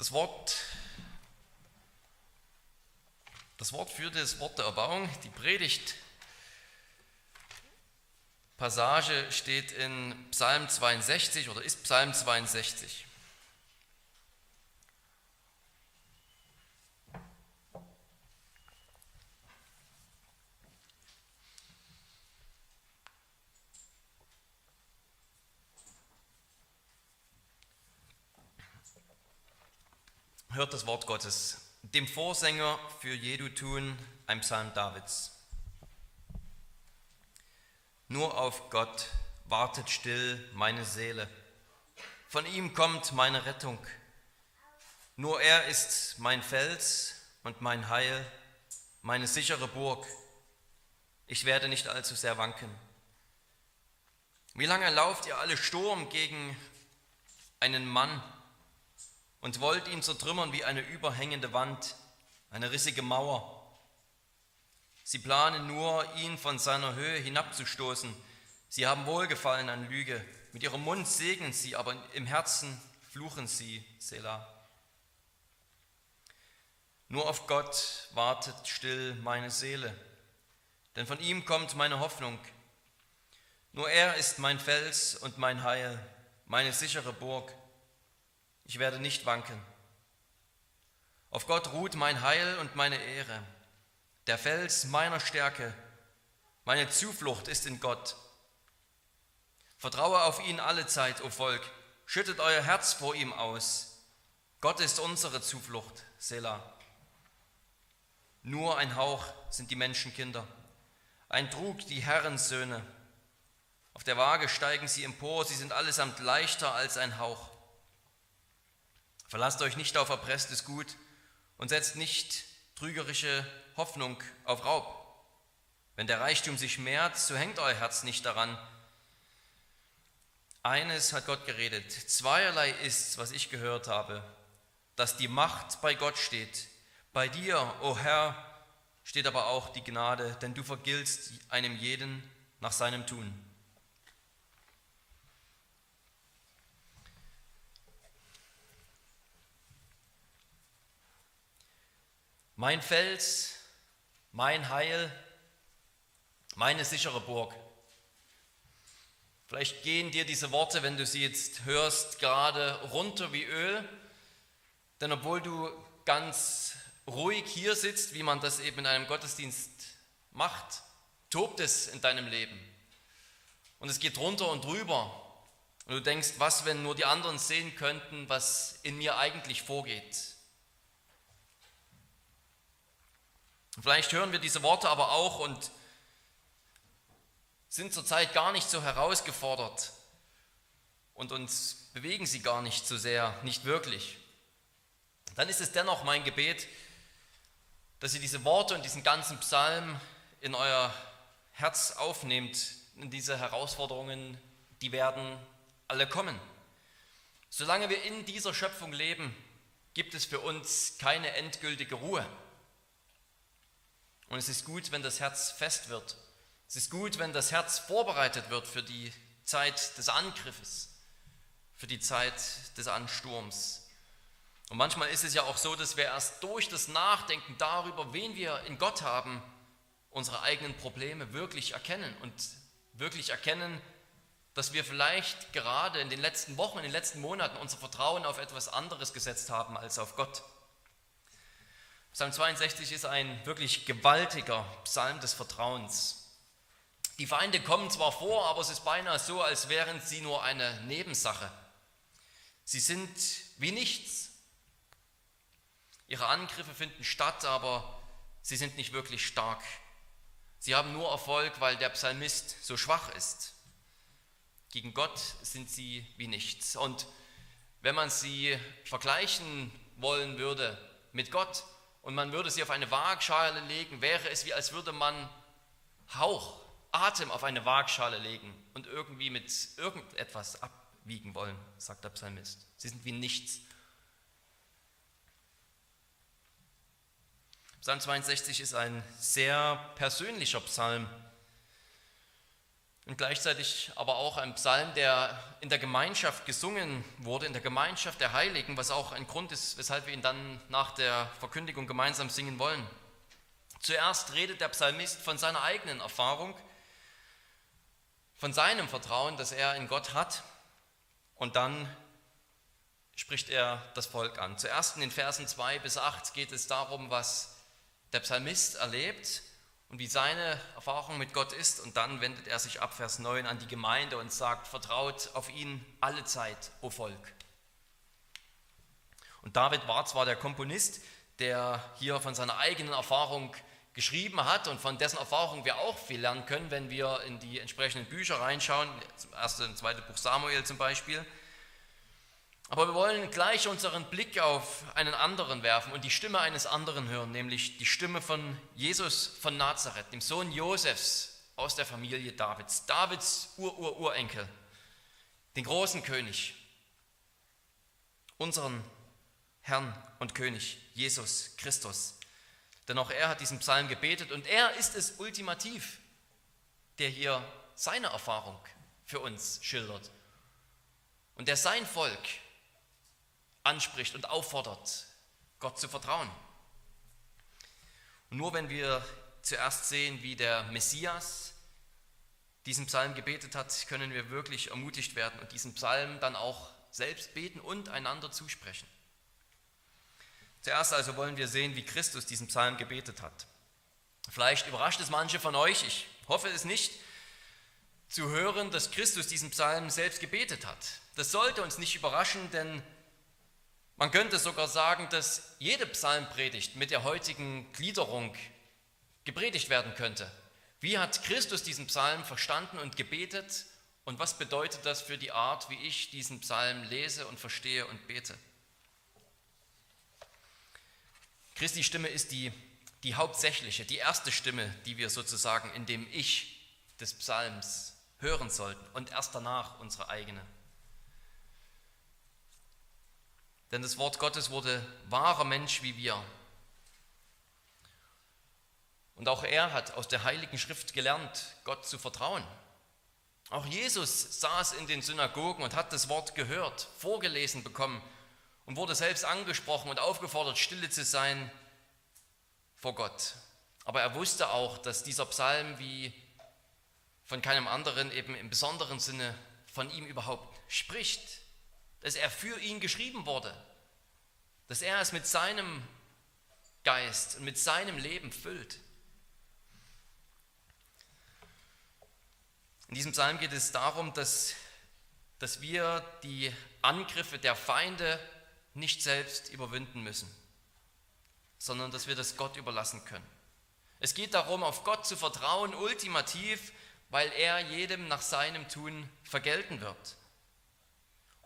Das Wort, das Wort für das Wort der Erbauung, die Predigt, Passage steht in Psalm 62 oder ist Psalm 62. Hört das Wort Gottes, dem Vorsänger für Jedutun, ein Psalm Davids. Nur auf Gott wartet still meine Seele. Von ihm kommt meine Rettung. Nur er ist mein Fels und mein Heil, meine sichere Burg. Ich werde nicht allzu sehr wanken. Wie lange lauft ihr alle Sturm gegen einen Mann? Und wollt ihn zertrümmern wie eine überhängende Wand, eine rissige Mauer. Sie planen nur, ihn von seiner Höhe hinabzustoßen. Sie haben Wohlgefallen an Lüge. Mit ihrem Mund segnen sie, aber im Herzen fluchen sie, Selah. Nur auf Gott wartet still meine Seele, denn von ihm kommt meine Hoffnung. Nur er ist mein Fels und mein Heil, meine sichere Burg. Ich werde nicht wanken. Auf Gott ruht mein Heil und meine Ehre. Der Fels meiner Stärke, meine Zuflucht ist in Gott. Vertraue auf ihn alle Zeit, o Volk. Schüttet euer Herz vor ihm aus. Gott ist unsere Zuflucht, Selah. Nur ein Hauch sind die Menschenkinder, ein Trug die Herrensöhne. Auf der Waage steigen sie empor, sie sind allesamt leichter als ein Hauch. Verlasst euch nicht auf erpresstes Gut und setzt nicht trügerische Hoffnung auf Raub. Wenn der Reichtum sich mehrt, so hängt euer Herz nicht daran. Eines hat Gott geredet, zweierlei ist's, was ich gehört habe, dass die Macht bei Gott steht. Bei dir, o oh Herr, steht aber auch die Gnade, denn du vergiltst einem jeden nach seinem Tun. Mein Fels, mein Heil, meine sichere Burg. Vielleicht gehen dir diese Worte, wenn du sie jetzt hörst, gerade runter wie Öl, denn obwohl du ganz ruhig hier sitzt, wie man das eben in einem Gottesdienst macht, tobt es in deinem Leben. Und es geht runter und drüber. Und du denkst, was, wenn nur die anderen sehen könnten, was in mir eigentlich vorgeht. Vielleicht hören wir diese Worte aber auch und sind zurzeit gar nicht so herausgefordert und uns bewegen sie gar nicht so sehr, nicht wirklich. Dann ist es dennoch mein Gebet, dass ihr diese Worte und diesen ganzen Psalm in euer Herz aufnehmt, in diese Herausforderungen, die werden alle kommen. Solange wir in dieser Schöpfung leben, gibt es für uns keine endgültige Ruhe. Und es ist gut, wenn das Herz fest wird. Es ist gut, wenn das Herz vorbereitet wird für die Zeit des Angriffes, für die Zeit des Ansturms. Und manchmal ist es ja auch so, dass wir erst durch das Nachdenken darüber, wen wir in Gott haben, unsere eigenen Probleme wirklich erkennen und wirklich erkennen, dass wir vielleicht gerade in den letzten Wochen, in den letzten Monaten unser Vertrauen auf etwas anderes gesetzt haben als auf Gott. Psalm 62 ist ein wirklich gewaltiger Psalm des Vertrauens. Die Feinde kommen zwar vor, aber es ist beinahe so, als wären sie nur eine Nebensache. Sie sind wie nichts. Ihre Angriffe finden statt, aber sie sind nicht wirklich stark. Sie haben nur Erfolg, weil der Psalmist so schwach ist. Gegen Gott sind sie wie nichts. Und wenn man sie vergleichen wollen würde mit Gott, und man würde sie auf eine Waagschale legen, wäre es wie als würde man Hauch, Atem auf eine Waagschale legen und irgendwie mit irgendetwas abwiegen wollen, sagt der Psalmist. Sie sind wie nichts. Psalm 62 ist ein sehr persönlicher Psalm. Und gleichzeitig aber auch ein Psalm, der in der Gemeinschaft gesungen wurde, in der Gemeinschaft der Heiligen, was auch ein Grund ist, weshalb wir ihn dann nach der Verkündigung gemeinsam singen wollen. Zuerst redet der Psalmist von seiner eigenen Erfahrung, von seinem Vertrauen, das er in Gott hat, und dann spricht er das Volk an. Zuerst in den Versen 2 bis 8 geht es darum, was der Psalmist erlebt und wie seine Erfahrung mit Gott ist. Und dann wendet er sich ab Vers 9 an die Gemeinde und sagt, vertraut auf ihn alle Zeit, o Volk. Und David war zwar der Komponist, der hier von seiner eigenen Erfahrung geschrieben hat und von dessen Erfahrung wir auch viel lernen können, wenn wir in die entsprechenden Bücher reinschauen, das erste und zweite Buch Samuel zum Beispiel. Aber wir wollen gleich unseren Blick auf einen anderen werfen und die Stimme eines anderen hören, nämlich die Stimme von Jesus von Nazareth, dem Sohn Josefs aus der Familie Davids, Davids Ur-Ur-Urenkel, den großen König, unseren Herrn und König, Jesus Christus. Denn auch er hat diesen Psalm gebetet und er ist es ultimativ, der hier seine Erfahrung für uns schildert und der sein Volk anspricht und auffordert, Gott zu vertrauen. Und nur wenn wir zuerst sehen, wie der Messias diesen Psalm gebetet hat, können wir wirklich ermutigt werden und diesen Psalm dann auch selbst beten und einander zusprechen. Zuerst also wollen wir sehen, wie Christus diesen Psalm gebetet hat. Vielleicht überrascht es manche von euch, ich hoffe es nicht, zu hören, dass Christus diesen Psalm selbst gebetet hat. Das sollte uns nicht überraschen, denn man könnte sogar sagen, dass jede Psalmpredigt mit der heutigen Gliederung gepredigt werden könnte. Wie hat Christus diesen Psalm verstanden und gebetet und was bedeutet das für die Art, wie ich diesen Psalm lese und verstehe und bete? Christi Stimme ist die, die hauptsächliche, die erste Stimme, die wir sozusagen in dem Ich des Psalms hören sollten und erst danach unsere eigene. Denn das Wort Gottes wurde wahrer Mensch wie wir. Und auch er hat aus der Heiligen Schrift gelernt, Gott zu vertrauen. Auch Jesus saß in den Synagogen und hat das Wort gehört, vorgelesen bekommen und wurde selbst angesprochen und aufgefordert, stille zu sein vor Gott. Aber er wusste auch, dass dieser Psalm wie von keinem anderen eben im besonderen Sinne von ihm überhaupt spricht dass er für ihn geschrieben wurde, dass er es mit seinem Geist und mit seinem Leben füllt. In diesem Psalm geht es darum, dass, dass wir die Angriffe der Feinde nicht selbst überwinden müssen, sondern dass wir das Gott überlassen können. Es geht darum, auf Gott zu vertrauen, ultimativ, weil er jedem nach seinem Tun vergelten wird.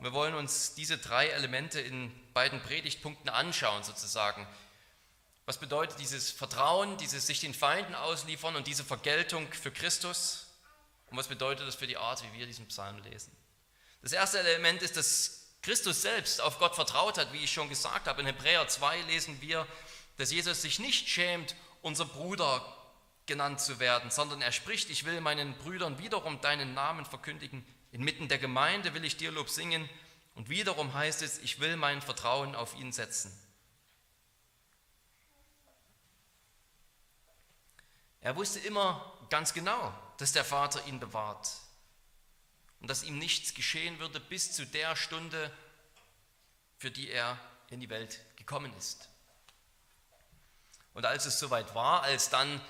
Wir wollen uns diese drei Elemente in beiden Predigtpunkten anschauen, sozusagen. Was bedeutet dieses Vertrauen, dieses sich den Feinden ausliefern und diese Vergeltung für Christus? Und was bedeutet das für die Art, wie wir diesen Psalm lesen? Das erste Element ist, dass Christus selbst auf Gott vertraut hat, wie ich schon gesagt habe. In Hebräer 2 lesen wir, dass Jesus sich nicht schämt, unser Bruder genannt zu werden, sondern er spricht, ich will meinen Brüdern wiederum deinen Namen verkündigen, Inmitten der Gemeinde will ich dir Lob singen und wiederum heißt es, ich will mein Vertrauen auf ihn setzen. Er wusste immer ganz genau, dass der Vater ihn bewahrt und dass ihm nichts geschehen würde bis zu der Stunde, für die er in die Welt gekommen ist. Und als es soweit war, als dann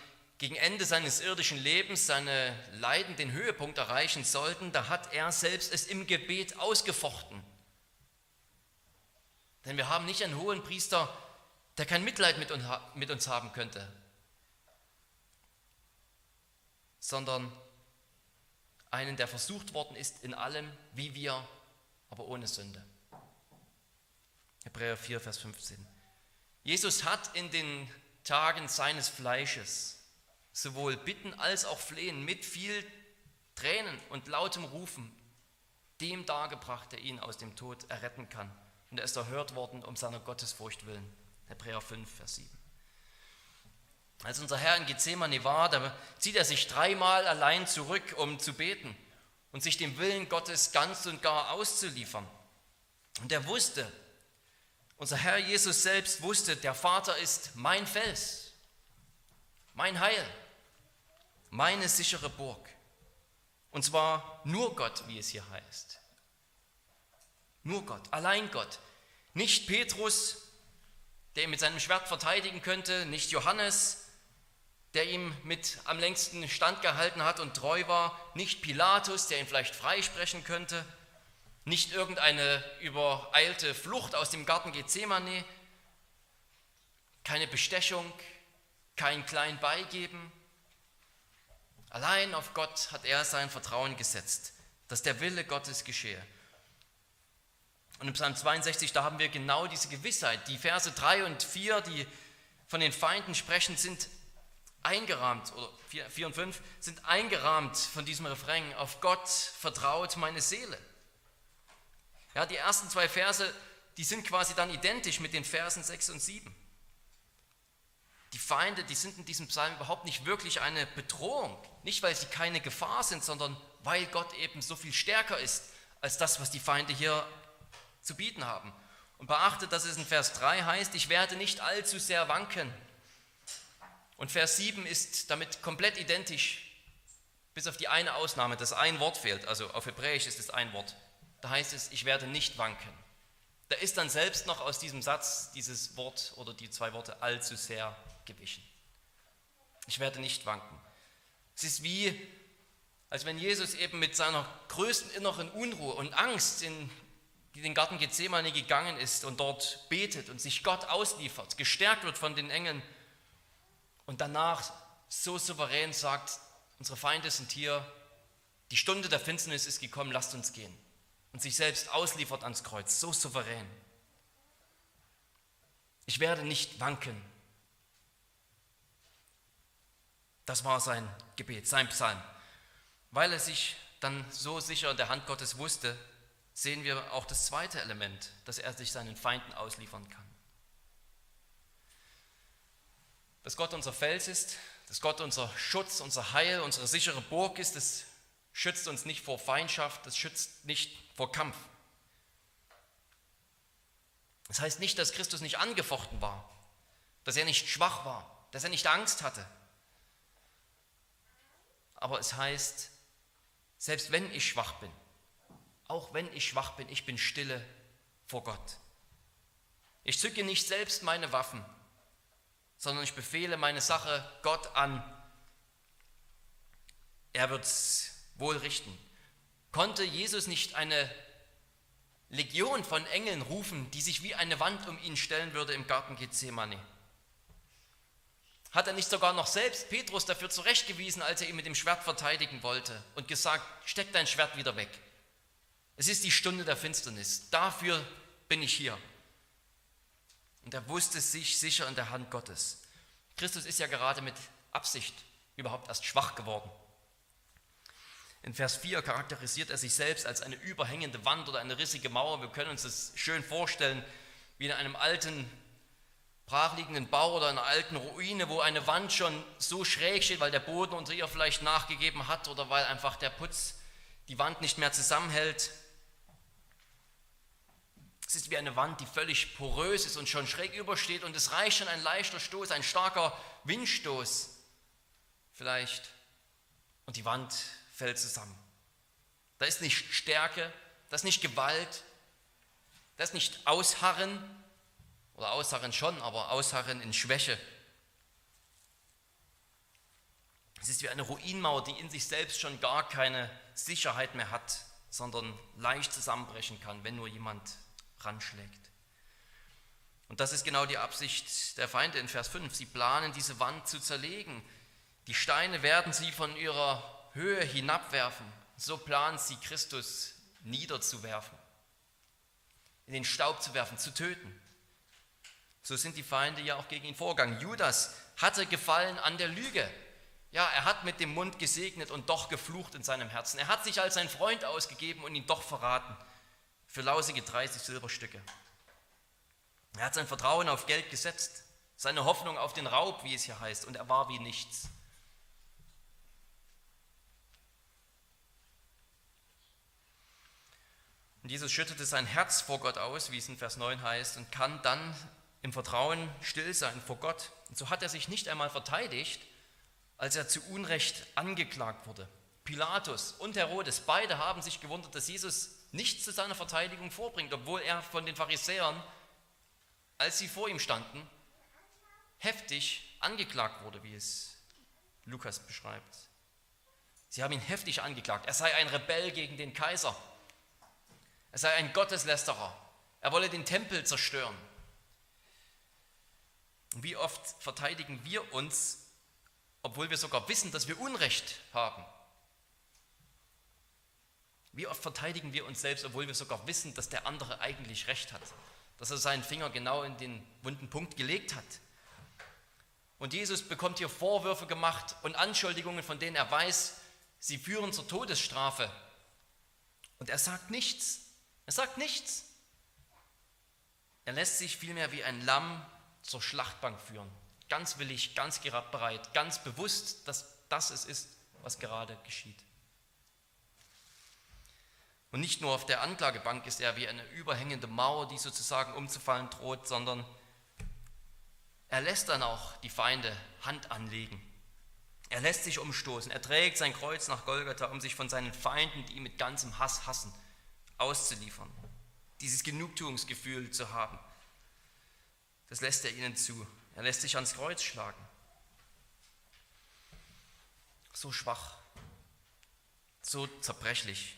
gegen Ende seines irdischen Lebens seine Leiden den Höhepunkt erreichen sollten, da hat er selbst es im Gebet ausgefochten. Denn wir haben nicht einen hohen Priester, der kein Mitleid mit uns haben könnte, sondern einen, der versucht worden ist in allem, wie wir, aber ohne Sünde. Hebräer 4, Vers 15. Jesus hat in den Tagen seines Fleisches sowohl bitten als auch flehen, mit viel Tränen und lautem Rufen, dem dargebracht, der ihn aus dem Tod erretten kann. Und er ist erhört worden um seiner Gottesfurcht willen. Hebräer 5, Vers 7. Als unser Herr in Gethsemane war, da zieht er sich dreimal allein zurück, um zu beten und sich dem Willen Gottes ganz und gar auszuliefern. Und er wusste, unser Herr Jesus selbst wusste, der Vater ist mein Fels, mein Heil, meine sichere Burg. Und zwar nur Gott, wie es hier heißt. Nur Gott, allein Gott. Nicht Petrus, der ihn mit seinem Schwert verteidigen könnte, nicht Johannes, der ihm mit am längsten Stand gehalten hat und treu war, nicht Pilatus, der ihn vielleicht freisprechen könnte, nicht irgendeine übereilte Flucht aus dem Garten Gethsemane, keine Bestechung, kein klein Beigeben. Allein auf Gott hat er sein Vertrauen gesetzt, dass der Wille Gottes geschehe. Und im Psalm 62, da haben wir genau diese Gewissheit. Die Verse 3 und 4, die von den Feinden sprechen, sind eingerahmt, oder 4 und 5 sind eingerahmt von diesem Refrain, auf Gott vertraut meine Seele. Ja, die ersten zwei Verse, die sind quasi dann identisch mit den Versen 6 und 7. Die Feinde, die sind in diesem Psalm überhaupt nicht wirklich eine Bedrohung. Nicht, weil sie keine Gefahr sind, sondern weil Gott eben so viel stärker ist als das, was die Feinde hier zu bieten haben. Und beachtet, dass es in Vers 3 heißt, ich werde nicht allzu sehr wanken und Vers 7 ist damit komplett identisch, bis auf die eine Ausnahme, dass ein Wort fehlt. Also auf Hebräisch ist es ein Wort. Da heißt es, ich werde nicht wanken. Da ist dann selbst noch aus diesem Satz dieses Wort oder die zwei Worte allzu sehr gewichen. Ich werde nicht wanken. Es ist wie, als wenn Jesus eben mit seiner größten inneren Unruhe und Angst in den Garten Gethsemane gegangen ist und dort betet und sich Gott ausliefert, gestärkt wird von den Engeln und danach so souverän sagt, unsere Feinde sind hier, die Stunde der Finsternis ist gekommen, lasst uns gehen. Und sich selbst ausliefert ans Kreuz, so souverän. Ich werde nicht wanken. Das war sein Gebet, sein Psalm. Weil er sich dann so sicher in der Hand Gottes wusste, sehen wir auch das zweite Element, dass er sich seinen Feinden ausliefern kann. dass Gott unser Fels ist, dass Gott unser Schutz, unser Heil, unsere sichere Burg ist. Das schützt uns nicht vor Feindschaft, das schützt nicht vor Kampf. Das heißt nicht, dass Christus nicht angefochten war, dass er nicht schwach war, dass er nicht Angst hatte. Aber es heißt, selbst wenn ich schwach bin, auch wenn ich schwach bin, ich bin stille vor Gott. Ich zücke nicht selbst meine Waffen, sondern ich befehle meine Sache Gott an. Er wird es wohl richten. Konnte Jesus nicht eine Legion von Engeln rufen, die sich wie eine Wand um ihn stellen würde im Garten Gethsemane? Hat er nicht sogar noch selbst Petrus dafür zurechtgewiesen, als er ihn mit dem Schwert verteidigen wollte und gesagt, steck dein Schwert wieder weg. Es ist die Stunde der Finsternis. Dafür bin ich hier. Und er wusste sich sicher in der Hand Gottes. Christus ist ja gerade mit Absicht überhaupt erst schwach geworden. In Vers 4 charakterisiert er sich selbst als eine überhängende Wand oder eine rissige Mauer. Wir können uns das schön vorstellen, wie in einem alten, brachliegenden Bau oder einer alten Ruine, wo eine Wand schon so schräg steht, weil der Boden unter ihr vielleicht nachgegeben hat oder weil einfach der Putz die Wand nicht mehr zusammenhält. Es ist wie eine Wand, die völlig porös ist und schon schräg übersteht und es reicht schon ein leichter Stoß, ein starker Windstoß vielleicht und die Wand fällt zusammen. Da ist nicht Stärke, da ist nicht Gewalt, da ist nicht Ausharren oder Ausharren schon, aber Ausharren in Schwäche. Es ist wie eine Ruinmauer, die in sich selbst schon gar keine Sicherheit mehr hat, sondern leicht zusammenbrechen kann, wenn nur jemand ranschlägt. Und das ist genau die Absicht der Feinde in Vers 5. Sie planen, diese Wand zu zerlegen. Die Steine werden sie von ihrer Höhe hinabwerfen. So planen sie, Christus niederzuwerfen, in den Staub zu werfen, zu töten. So sind die Feinde ja auch gegen ihn vorgegangen. Judas hatte Gefallen an der Lüge. Ja, er hat mit dem Mund gesegnet und doch geflucht in seinem Herzen. Er hat sich als sein Freund ausgegeben und ihn doch verraten für lausige 30 Silberstücke. Er hat sein Vertrauen auf Geld gesetzt, seine Hoffnung auf den Raub, wie es hier heißt, und er war wie nichts. Und Jesus schüttete sein Herz vor Gott aus, wie es in Vers 9 heißt, und kann dann im Vertrauen still sein vor Gott. Und so hat er sich nicht einmal verteidigt, als er zu Unrecht angeklagt wurde. Pilatus und Herodes, beide haben sich gewundert, dass Jesus nichts zu seiner Verteidigung vorbringt, obwohl er von den Pharisäern, als sie vor ihm standen, heftig angeklagt wurde, wie es Lukas beschreibt. Sie haben ihn heftig angeklagt. Er sei ein Rebell gegen den Kaiser. Er sei ein Gotteslästerer. Er wolle den Tempel zerstören. Wie oft verteidigen wir uns, obwohl wir sogar wissen, dass wir Unrecht haben? Wie oft verteidigen wir uns selbst, obwohl wir sogar wissen, dass der andere eigentlich recht hat, dass er seinen Finger genau in den wunden Punkt gelegt hat. Und Jesus bekommt hier Vorwürfe gemacht und Anschuldigungen, von denen er weiß, sie führen zur Todesstrafe. Und er sagt nichts. Er sagt nichts. Er lässt sich vielmehr wie ein Lamm zur Schlachtbank führen. Ganz willig, ganz bereit, ganz bewusst, dass das es ist, was gerade geschieht. Und nicht nur auf der Anklagebank ist er wie eine überhängende Mauer, die sozusagen umzufallen droht, sondern er lässt dann auch die Feinde Hand anlegen. Er lässt sich umstoßen. Er trägt sein Kreuz nach Golgatha, um sich von seinen Feinden, die ihn mit ganzem Hass hassen, auszuliefern. Dieses Genugtuungsgefühl zu haben. Das lässt er ihnen zu. Er lässt sich ans Kreuz schlagen. So schwach, so zerbrechlich.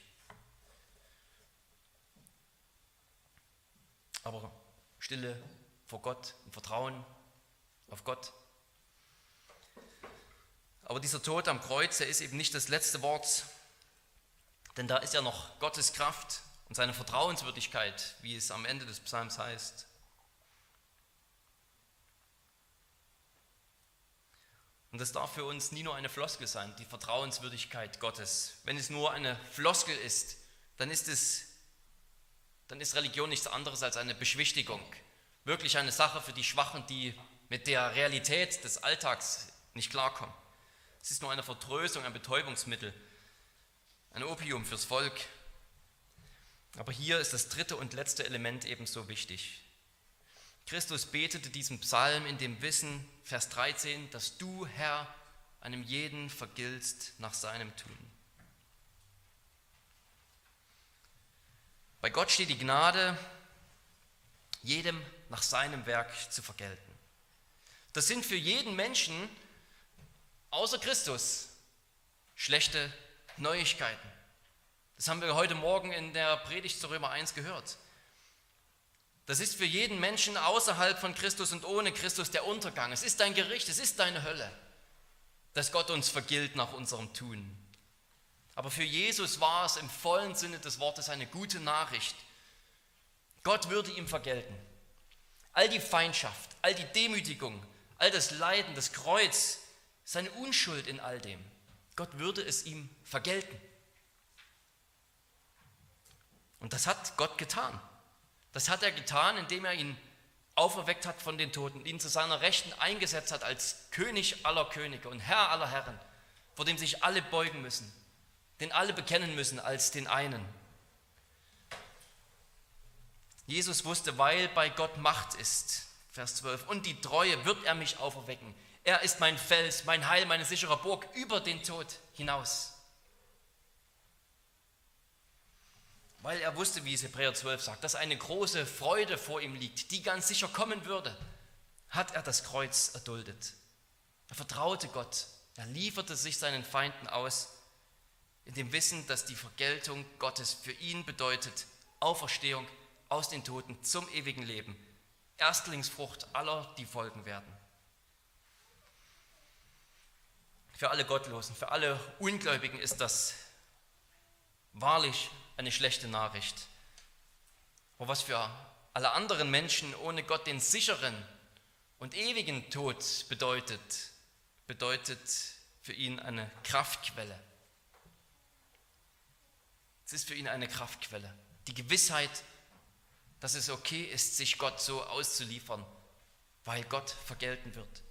Aber Stille vor Gott, im Vertrauen auf Gott. Aber dieser Tod am Kreuz, der ist eben nicht das letzte Wort, denn da ist ja noch Gottes Kraft und seine Vertrauenswürdigkeit, wie es am Ende des Psalms heißt. Und das darf für uns nie nur eine Floskel sein, die Vertrauenswürdigkeit Gottes. Wenn es nur eine Floskel ist, dann ist es dann ist Religion nichts anderes als eine Beschwichtigung. Wirklich eine Sache für die Schwachen, die mit der Realität des Alltags nicht klarkommen. Es ist nur eine Vertröstung, ein Betäubungsmittel, ein Opium fürs Volk. Aber hier ist das dritte und letzte Element ebenso wichtig. Christus betete diesen Psalm in dem Wissen, Vers 13, dass du, Herr, einem jeden vergiltst nach seinem Tun. Bei Gott steht die Gnade, jedem nach seinem Werk zu vergelten. Das sind für jeden Menschen außer Christus schlechte Neuigkeiten. Das haben wir heute Morgen in der Predigt zu Römer 1 gehört. Das ist für jeden Menschen außerhalb von Christus und ohne Christus der Untergang. Es ist dein Gericht, es ist deine Hölle, dass Gott uns vergilt nach unserem Tun. Aber für Jesus war es im vollen Sinne des Wortes eine gute Nachricht. Gott würde ihm vergelten. All die Feindschaft, all die Demütigung, all das Leiden, das Kreuz, seine Unschuld in all dem. Gott würde es ihm vergelten. Und das hat Gott getan. Das hat er getan, indem er ihn auferweckt hat von den Toten, ihn zu seiner Rechten eingesetzt hat als König aller Könige und Herr aller Herren, vor dem sich alle beugen müssen, den alle bekennen müssen als den einen. Jesus wusste, weil bei Gott Macht ist, Vers 12, und die Treue wird er mich auferwecken. Er ist mein Fels, mein Heil, meine sichere Burg über den Tod hinaus. Weil er wusste, wie es Hebräer 12 sagt, dass eine große Freude vor ihm liegt, die ganz sicher kommen würde, hat er das Kreuz erduldet. Er vertraute Gott, er lieferte sich seinen Feinden aus, in dem Wissen, dass die Vergeltung Gottes für ihn bedeutet Auferstehung aus den Toten zum ewigen Leben, Erstlingsfrucht aller, die folgen werden. Für alle Gottlosen, für alle Ungläubigen ist das wahrlich eine schlechte Nachricht. Aber was für alle anderen Menschen ohne Gott den sicheren und ewigen Tod bedeutet, bedeutet für ihn eine Kraftquelle. Es ist für ihn eine Kraftquelle. Die Gewissheit, dass es okay ist, sich Gott so auszuliefern, weil Gott vergelten wird.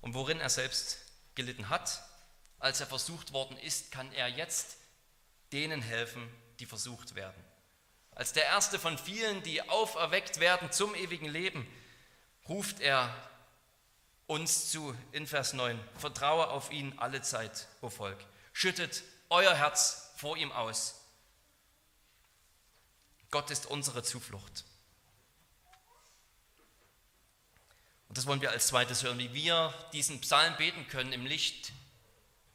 Und worin er selbst gelitten hat, als er versucht worden ist, kann er jetzt denen helfen, die versucht werden. Als der erste von vielen, die auferweckt werden zum ewigen Leben, ruft er uns zu in Vers 9. Vertraue auf ihn alle Zeit, o Volk. Schüttet euer Herz vor ihm aus. Gott ist unsere Zuflucht. Und das wollen wir als zweites hören, wie wir diesen Psalm beten können im Licht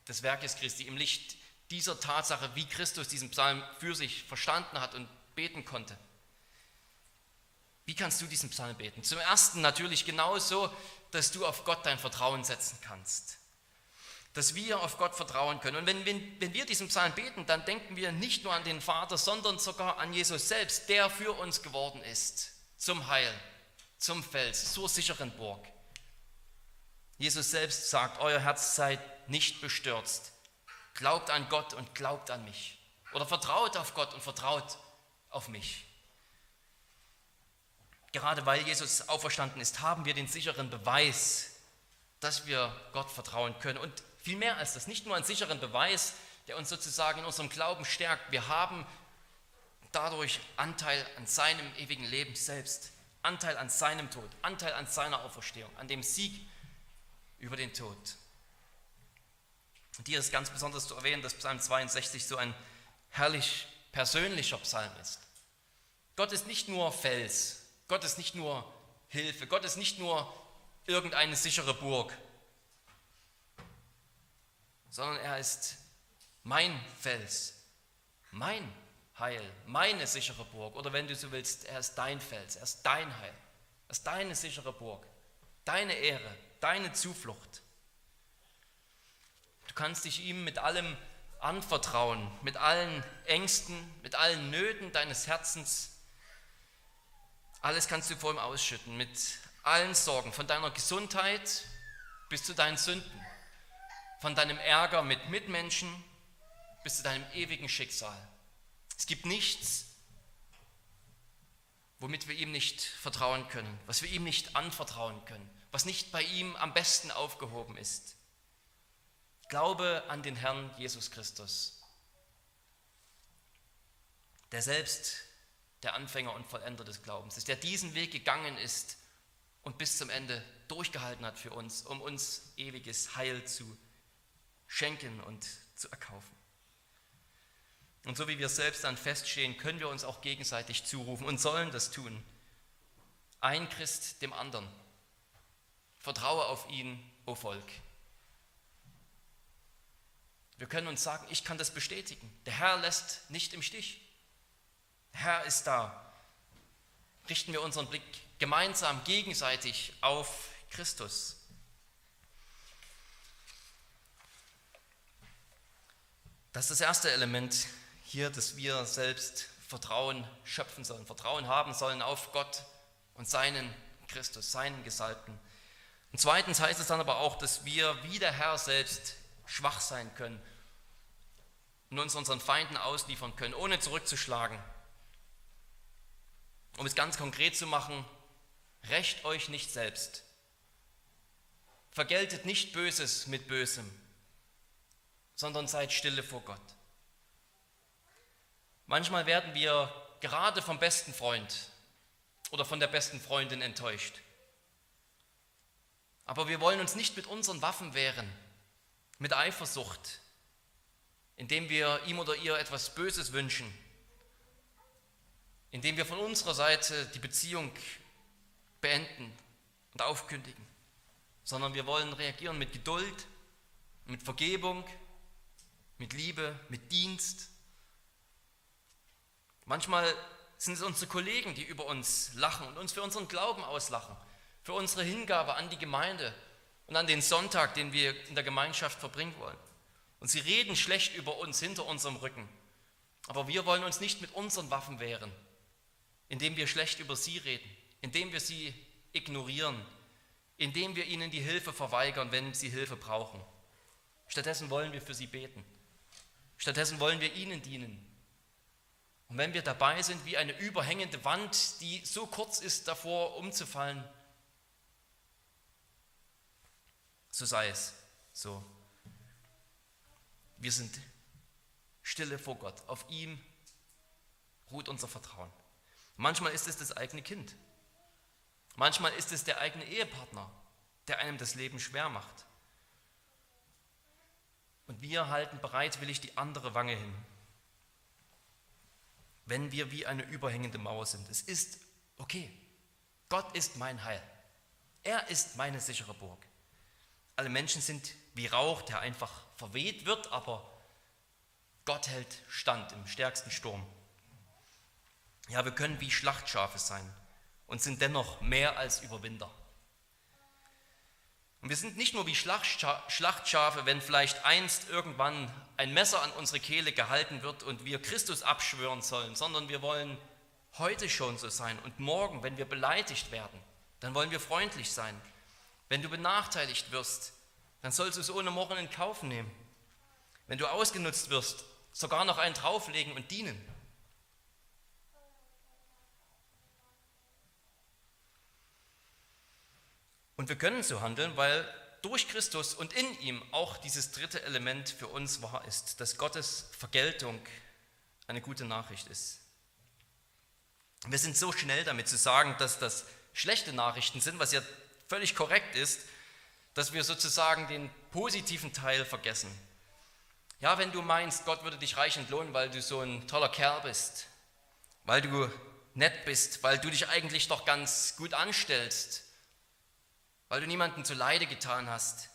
des Werkes Christi, im Licht dieser Tatsache, wie Christus diesen Psalm für sich verstanden hat und beten konnte. Wie kannst du diesen Psalm beten? Zum Ersten natürlich genauso, dass du auf Gott dein Vertrauen setzen kannst. Dass wir auf Gott vertrauen können. Und wenn, wenn, wenn wir diesen Psalm beten, dann denken wir nicht nur an den Vater, sondern sogar an Jesus selbst, der für uns geworden ist, zum Heil zum Fels, zur sicheren Burg. Jesus selbst sagt, euer Herz sei nicht bestürzt. Glaubt an Gott und glaubt an mich. Oder vertraut auf Gott und vertraut auf mich. Gerade weil Jesus auferstanden ist, haben wir den sicheren Beweis, dass wir Gott vertrauen können. Und viel mehr als das, nicht nur einen sicheren Beweis, der uns sozusagen in unserem Glauben stärkt. Wir haben dadurch Anteil an seinem ewigen Leben selbst. Anteil an seinem Tod, Anteil an seiner Auferstehung, an dem Sieg über den Tod. Hier ist ganz besonders zu erwähnen, dass Psalm 62 so ein herrlich persönlicher Psalm ist. Gott ist nicht nur Fels, Gott ist nicht nur Hilfe, Gott ist nicht nur irgendeine sichere Burg, sondern er ist mein Fels, mein Heil, meine sichere Burg. Oder wenn du so willst, er ist dein Fels, er ist dein Heil, er ist deine sichere Burg, deine Ehre, deine Zuflucht. Du kannst dich ihm mit allem anvertrauen, mit allen Ängsten, mit allen Nöten deines Herzens. Alles kannst du vor ihm ausschütten, mit allen Sorgen, von deiner Gesundheit bis zu deinen Sünden, von deinem Ärger mit Mitmenschen bis zu deinem ewigen Schicksal. Es gibt nichts, womit wir ihm nicht vertrauen können, was wir ihm nicht anvertrauen können, was nicht bei ihm am besten aufgehoben ist. Glaube an den Herrn Jesus Christus, der selbst der Anfänger und Vollender des Glaubens ist, der diesen Weg gegangen ist und bis zum Ende durchgehalten hat für uns, um uns ewiges Heil zu schenken und zu erkaufen. Und so wie wir selbst dann feststehen, können wir uns auch gegenseitig zurufen und sollen das tun. Ein Christ dem anderen. Vertraue auf ihn, o Volk. Wir können uns sagen, ich kann das bestätigen. Der Herr lässt nicht im Stich. Der Herr ist da. Richten wir unseren Blick gemeinsam, gegenseitig auf Christus. Das ist das erste Element hier, dass wir selbst Vertrauen schöpfen sollen, Vertrauen haben sollen auf Gott und seinen Christus, seinen Gesalbten. Und zweitens heißt es dann aber auch, dass wir wie der Herr selbst schwach sein können und uns unseren Feinden ausliefern können, ohne zurückzuschlagen. Um es ganz konkret zu machen, rächt euch nicht selbst. Vergeltet nicht Böses mit Bösem, sondern seid stille vor Gott. Manchmal werden wir gerade vom besten Freund oder von der besten Freundin enttäuscht. Aber wir wollen uns nicht mit unseren Waffen wehren, mit Eifersucht, indem wir ihm oder ihr etwas Böses wünschen, indem wir von unserer Seite die Beziehung beenden und aufkündigen, sondern wir wollen reagieren mit Geduld, mit Vergebung, mit Liebe, mit Dienst. Manchmal sind es unsere Kollegen, die über uns lachen und uns für unseren Glauben auslachen, für unsere Hingabe an die Gemeinde und an den Sonntag, den wir in der Gemeinschaft verbringen wollen. Und sie reden schlecht über uns hinter unserem Rücken. Aber wir wollen uns nicht mit unseren Waffen wehren, indem wir schlecht über sie reden, indem wir sie ignorieren, indem wir ihnen die Hilfe verweigern, wenn sie Hilfe brauchen. Stattdessen wollen wir für sie beten. Stattdessen wollen wir ihnen dienen, und wenn wir dabei sind wie eine überhängende Wand, die so kurz ist davor umzufallen, so sei es. So. Wir sind stille vor Gott. Auf ihm ruht unser Vertrauen. Manchmal ist es das eigene Kind. Manchmal ist es der eigene Ehepartner, der einem das Leben schwer macht. Und wir halten bereitwillig die andere Wange hin, wenn wir wie eine überhängende Mauer sind. Es ist okay. Gott ist mein Heil. Er ist meine sichere Burg. Alle Menschen sind wie Rauch, der einfach verweht wird, aber Gott hält stand im stärksten Sturm. Ja, wir können wie Schlachtschafe sein und sind dennoch mehr als Überwinder. Und wir sind nicht nur wie Schlachtschafe, wenn vielleicht einst irgendwann ein Messer an unsere Kehle gehalten wird und wir Christus abschwören sollen, sondern wir wollen heute schon so sein und morgen, wenn wir beleidigt werden, dann wollen wir freundlich sein. Wenn du benachteiligt wirst, dann sollst du es ohne Murren in Kauf nehmen. Wenn du ausgenutzt wirst, sogar noch einen drauflegen und dienen. Und wir können so handeln, weil durch Christus und in ihm auch dieses dritte Element für uns wahr ist, dass Gottes Vergeltung eine gute Nachricht ist. Wir sind so schnell damit zu sagen, dass das schlechte Nachrichten sind, was ja völlig korrekt ist, dass wir sozusagen den positiven Teil vergessen. Ja, wenn du meinst, Gott würde dich reich entlohnen, weil du so ein toller Kerl bist, weil du nett bist, weil du dich eigentlich doch ganz gut anstellst, weil du niemandem zu Leide getan hast,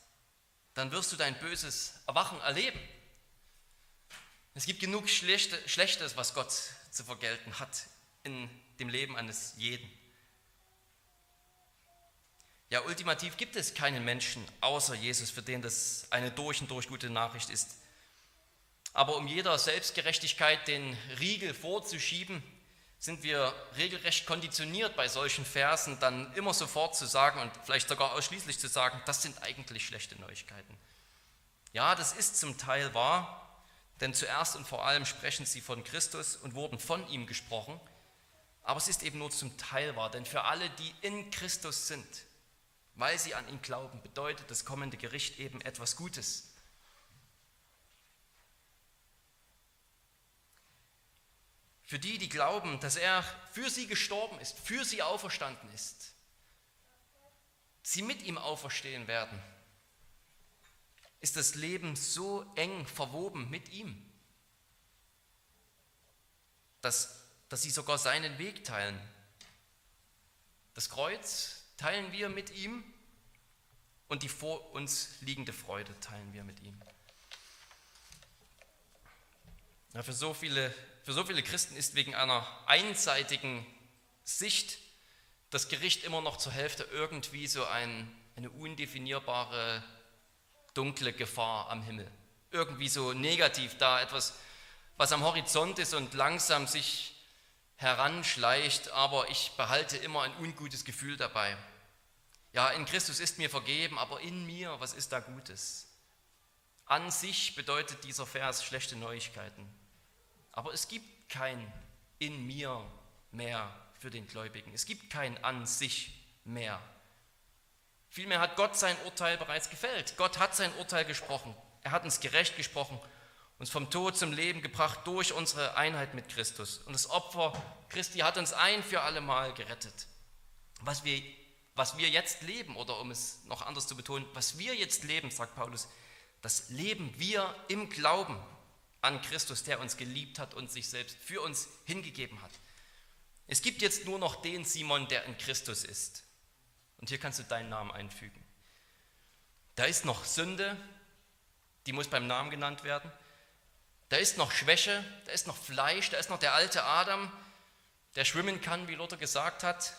dann wirst du dein böses Erwachen erleben. Es gibt genug Schlechtes, was Gott zu vergelten hat in dem Leben eines jeden. Ja, ultimativ gibt es keinen Menschen außer Jesus, für den das eine durch und durch gute Nachricht ist. Aber um jeder Selbstgerechtigkeit den Riegel vorzuschieben, sind wir regelrecht konditioniert bei solchen Versen dann immer sofort zu sagen und vielleicht sogar ausschließlich zu sagen, das sind eigentlich schlechte Neuigkeiten. Ja, das ist zum Teil wahr, denn zuerst und vor allem sprechen sie von Christus und wurden von ihm gesprochen, aber es ist eben nur zum Teil wahr, denn für alle, die in Christus sind, weil sie an ihn glauben, bedeutet das kommende Gericht eben etwas Gutes. Für die, die glauben, dass er für sie gestorben ist, für sie auferstanden ist, sie mit ihm auferstehen werden, ist das Leben so eng verwoben mit ihm, dass, dass sie sogar seinen Weg teilen. Das Kreuz teilen wir mit ihm und die vor uns liegende Freude teilen wir mit ihm. Ja, für so viele für so viele Christen ist wegen einer einseitigen Sicht das Gericht immer noch zur Hälfte irgendwie so ein, eine undefinierbare dunkle Gefahr am Himmel. Irgendwie so negativ da, etwas, was am Horizont ist und langsam sich heranschleicht, aber ich behalte immer ein ungutes Gefühl dabei. Ja, in Christus ist mir vergeben, aber in mir, was ist da Gutes? An sich bedeutet dieser Vers schlechte Neuigkeiten. Aber es gibt kein in mir mehr für den Gläubigen. Es gibt kein an sich mehr. Vielmehr hat Gott sein Urteil bereits gefällt. Gott hat sein Urteil gesprochen. Er hat uns gerecht gesprochen, uns vom Tod zum Leben gebracht durch unsere Einheit mit Christus. Und das Opfer Christi hat uns ein für alle Mal gerettet. Was wir, was wir jetzt leben, oder um es noch anders zu betonen, was wir jetzt leben, sagt Paulus, das leben wir im Glauben an Christus, der uns geliebt hat und sich selbst für uns hingegeben hat. Es gibt jetzt nur noch den Simon, der in Christus ist. Und hier kannst du deinen Namen einfügen. Da ist noch Sünde, die muss beim Namen genannt werden. Da ist noch Schwäche, da ist noch Fleisch, da ist noch der alte Adam, der schwimmen kann, wie Luther gesagt hat.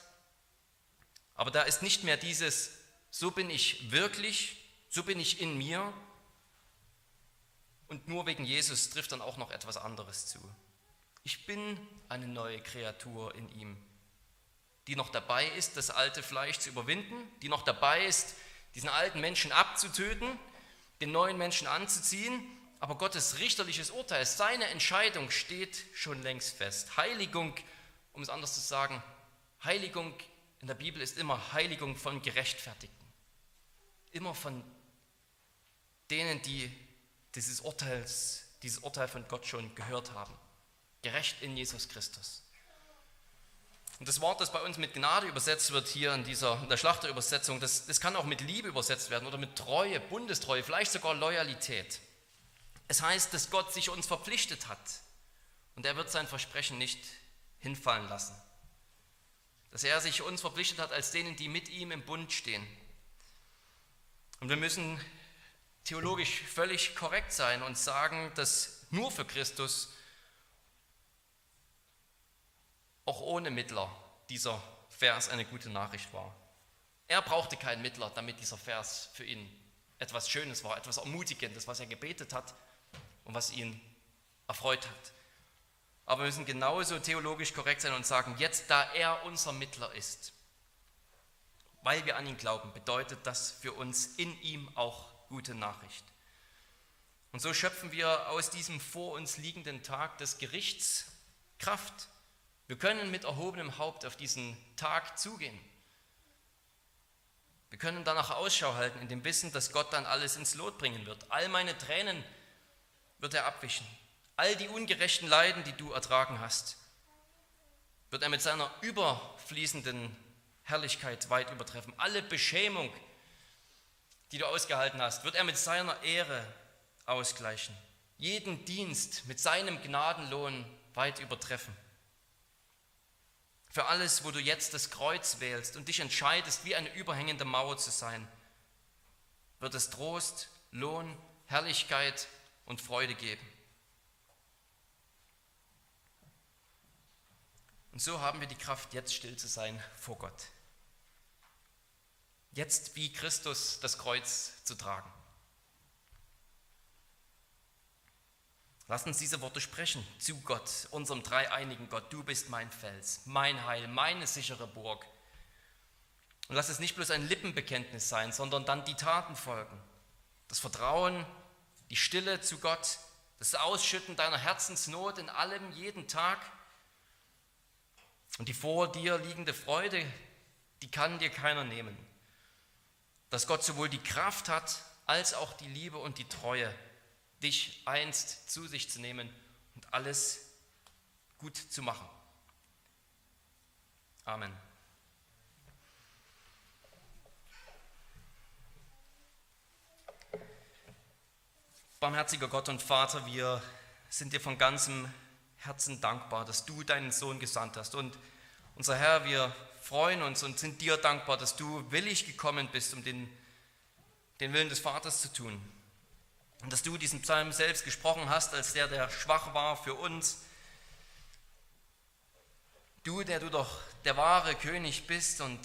Aber da ist nicht mehr dieses, so bin ich wirklich, so bin ich in mir, und nur wegen Jesus trifft dann auch noch etwas anderes zu. Ich bin eine neue Kreatur in ihm, die noch dabei ist, das alte Fleisch zu überwinden, die noch dabei ist, diesen alten Menschen abzutöten, den neuen Menschen anzuziehen. Aber Gottes richterliches Urteil, seine Entscheidung steht schon längst fest. Heiligung, um es anders zu sagen, Heiligung in der Bibel ist immer Heiligung von Gerechtfertigten. Immer von denen, die dieses, Urteils, dieses Urteil von Gott schon gehört haben. Gerecht in Jesus Christus. Und das Wort, das bei uns mit Gnade übersetzt wird, hier in, dieser, in der Schlachterübersetzung, das, das kann auch mit Liebe übersetzt werden oder mit Treue, Bundestreue, vielleicht sogar Loyalität. Es heißt, dass Gott sich uns verpflichtet hat und er wird sein Versprechen nicht hinfallen lassen. Dass er sich uns verpflichtet hat als denen, die mit ihm im Bund stehen. Und wir müssen theologisch völlig korrekt sein und sagen, dass nur für Christus auch ohne Mittler dieser Vers eine gute Nachricht war. Er brauchte keinen Mittler, damit dieser Vers für ihn etwas Schönes war, etwas Ermutigendes, was er gebetet hat und was ihn erfreut hat. Aber wir müssen genauso theologisch korrekt sein und sagen, jetzt da er unser Mittler ist, weil wir an ihn glauben, bedeutet das für uns in ihm auch gute Nachricht. Und so schöpfen wir aus diesem vor uns liegenden Tag des Gerichts Kraft. Wir können mit erhobenem Haupt auf diesen Tag zugehen. Wir können danach Ausschau halten in dem Wissen, dass Gott dann alles ins Lot bringen wird. All meine Tränen wird er abwischen. All die ungerechten Leiden, die du ertragen hast, wird er mit seiner überfließenden Herrlichkeit weit übertreffen. Alle Beschämung, die du ausgehalten hast, wird er mit seiner Ehre ausgleichen. Jeden Dienst mit seinem Gnadenlohn weit übertreffen. Für alles, wo du jetzt das Kreuz wählst und dich entscheidest, wie eine überhängende Mauer zu sein, wird es Trost, Lohn, Herrlichkeit und Freude geben. Und so haben wir die Kraft, jetzt still zu sein vor Gott. Jetzt wie Christus das Kreuz zu tragen. Lass uns diese Worte sprechen zu Gott, unserem dreieinigen Gott. Du bist mein Fels, mein Heil, meine sichere Burg. Und lass es nicht bloß ein Lippenbekenntnis sein, sondern dann die Taten folgen. Das Vertrauen, die Stille zu Gott, das Ausschütten deiner Herzensnot in allem, jeden Tag und die vor dir liegende Freude, die kann dir keiner nehmen. Dass Gott sowohl die Kraft hat als auch die Liebe und die Treue, dich einst zu sich zu nehmen und alles gut zu machen. Amen. Barmherziger Gott und Vater, wir sind dir von ganzem Herzen dankbar, dass du deinen Sohn gesandt hast. Und unser Herr, wir freuen uns und sind dir dankbar, dass du willig gekommen bist, um den, den Willen des Vaters zu tun. Und dass du diesen Psalm selbst gesprochen hast, als der, der schwach war für uns. Du, der du doch der wahre König bist und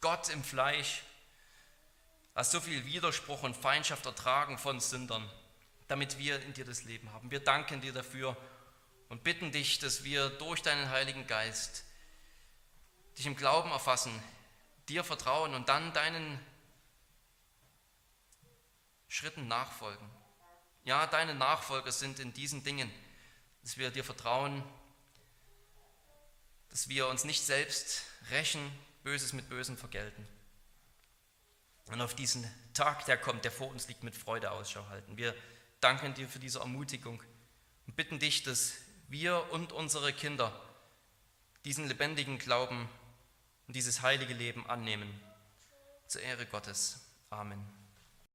Gott im Fleisch, hast so viel Widerspruch und Feindschaft ertragen von Sündern, damit wir in dir das Leben haben. Wir danken dir dafür und bitten dich, dass wir durch deinen Heiligen Geist dich im Glauben erfassen, dir vertrauen und dann deinen Schritten nachfolgen. Ja, deine Nachfolger sind in diesen Dingen, dass wir dir vertrauen, dass wir uns nicht selbst rächen, Böses mit Bösem vergelten. Und auf diesen Tag, der kommt, der vor uns liegt, mit Freude Ausschau halten. Wir danken dir für diese Ermutigung und bitten dich, dass wir und unsere Kinder diesen lebendigen Glauben und dieses heilige Leben annehmen. Zur Ehre Gottes. Amen.